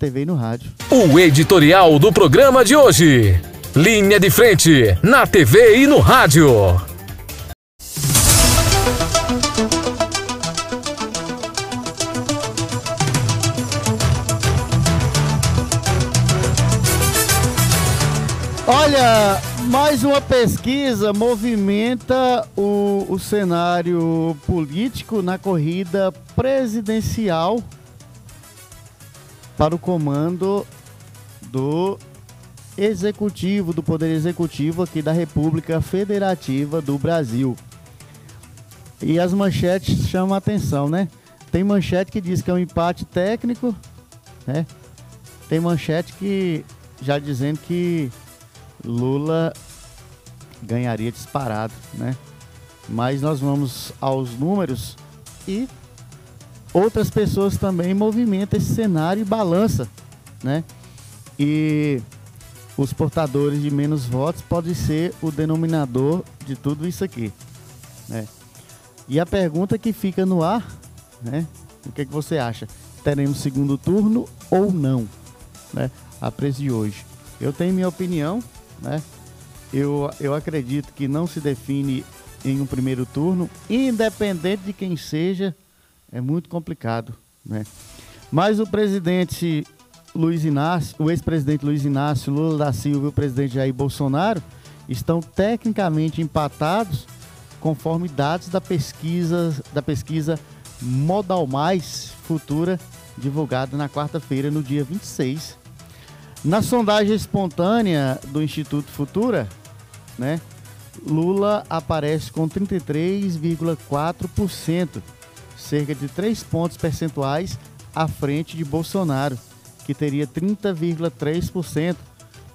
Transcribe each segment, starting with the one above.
TV e no rádio. O editorial do programa de hoje. Linha de frente, na TV e no rádio. Olha, mais uma pesquisa movimenta o, o cenário político na corrida presidencial para o comando do executivo, do Poder Executivo aqui da República Federativa do Brasil. E as manchetes chamam a atenção, né? Tem manchete que diz que é um empate técnico, né? Tem manchete que já dizendo que Lula ganharia disparado, né? Mas nós vamos aos números e outras pessoas também movimentam esse cenário e balança, né? E os portadores de menos votos podem ser o denominador de tudo isso aqui, né? E a pergunta que fica no ar, né? O que, é que você acha? Teremos segundo turno ou não, né? A preço de hoje. Eu tenho minha opinião, né? Eu, eu acredito que não se define em um primeiro turno, independente de quem seja, é muito complicado, né? Mas o presidente Luiz Inácio, o ex-presidente Luiz Inácio Lula da Silva e o presidente Jair Bolsonaro estão tecnicamente empatados conforme dados da pesquisa da pesquisa Modal Mais Futura divulgada na quarta-feira, no dia 26 na sondagem espontânea do Instituto Futura, né, Lula aparece com 33,4%, cerca de 3 pontos percentuais à frente de Bolsonaro, que teria 30,3%,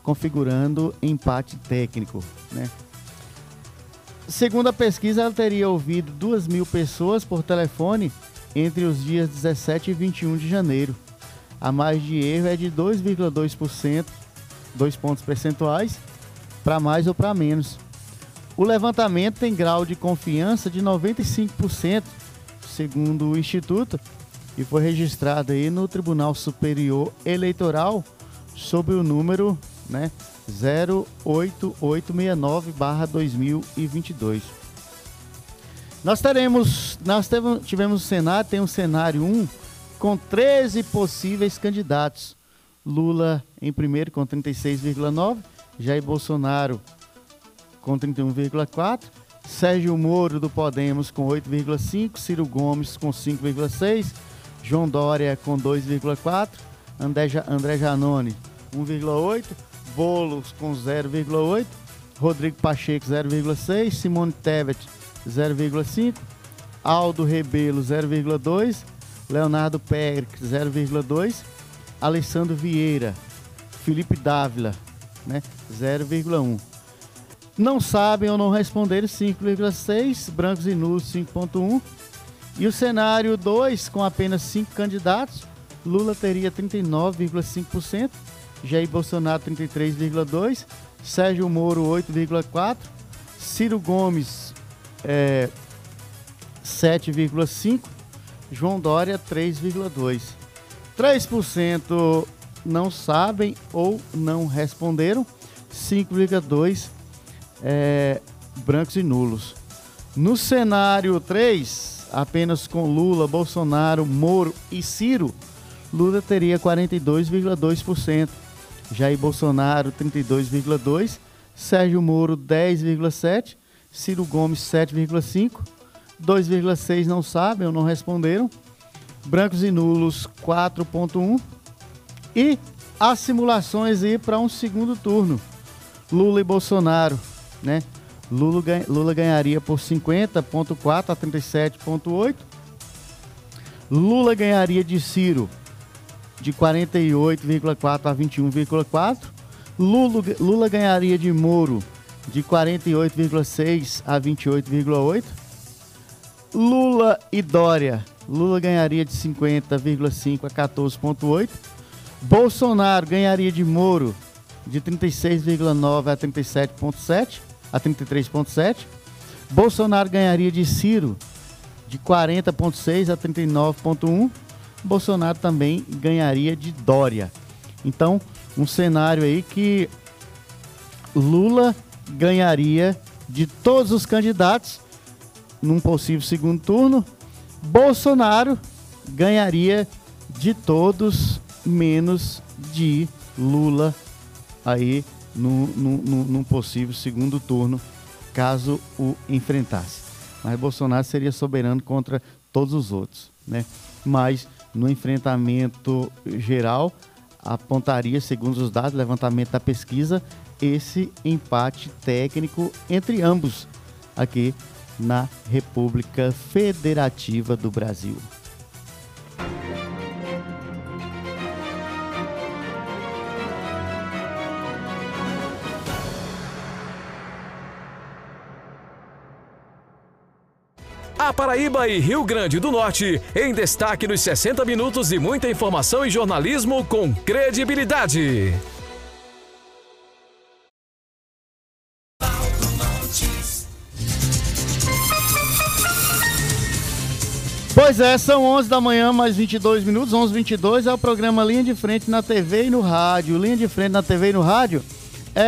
configurando empate técnico. Né? Segundo a pesquisa, ela teria ouvido 2 mil pessoas por telefone entre os dias 17 e 21 de janeiro a margem de erro é de 2,2%, dois pontos percentuais, para mais ou para menos. O levantamento tem grau de confiança de 95%, segundo o Instituto, e foi registrado aí no Tribunal Superior Eleitoral sob o número né, 08869-2022. Nós teremos, nós tivemos o Senado, tem o cenário 1, com 13 possíveis candidatos. Lula em primeiro com 36,9, Jair Bolsonaro com 31,4, Sérgio Moro do Podemos com 8,5, Ciro Gomes com 5,6, João Dória com 2,4, André Janone 1,8, Boulos com 0,8, Rodrigo Pacheco 0,6, Simone Tebet 0,5, Aldo Rebelo 0,2, Leonardo Pérez 0,2, Alessandro Vieira, Felipe Dávila, né, 0,1. Não sabem ou não responderam 5,6, brancos e nulos 5,1. E o cenário 2, com apenas 5 candidatos, Lula teria 39,5%, Jair Bolsonaro 33,2%, Sérgio Moro 8,4%, Ciro Gomes é, 7,5%, João Dória 3,2%. 3% não sabem ou não responderam, 5,2% é, brancos e nulos. No cenário 3, apenas com Lula, Bolsonaro, Moro e Ciro, Lula teria 42,2%, Jair Bolsonaro 32,2%, Sérgio Moro 10,7%, Ciro Gomes 7,5%, 2,6 não sabem ou não responderam. Brancos e nulos 4.1. E as simulações aí para um segundo turno. Lula e Bolsonaro, né? Lula, Lula ganharia por 50.4 a 37.8. Lula ganharia de Ciro de 48,4 a 21,4. Lula, Lula ganharia de Moro de 48,6 a 28,8. Lula e Dória. Lula ganharia de 50,5 a 14,8. Bolsonaro ganharia de Moro de 36,9 a 37,7 a 33,7. Bolsonaro ganharia de Ciro de 40,6 a 39,1. Bolsonaro também ganharia de Dória. Então, um cenário aí que Lula ganharia de todos os candidatos num possível segundo turno, Bolsonaro ganharia de todos menos de Lula aí num possível segundo turno, caso o enfrentasse. Mas Bolsonaro seria soberano contra todos os outros, né? Mas no enfrentamento geral, apontaria, segundo os dados, levantamento da pesquisa, esse empate técnico entre ambos aqui na República Federativa do Brasil. A Paraíba e Rio Grande do Norte em destaque nos 60 minutos e muita informação e jornalismo com credibilidade. Pois é, são 11 da manhã, mais 22 minutos, 11 22 é o programa Linha de Frente na TV e no rádio. Linha de Frente na TV e no rádio